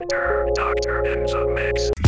Doctor Dr. in the mix.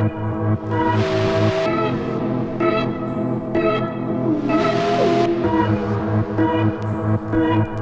Thank you.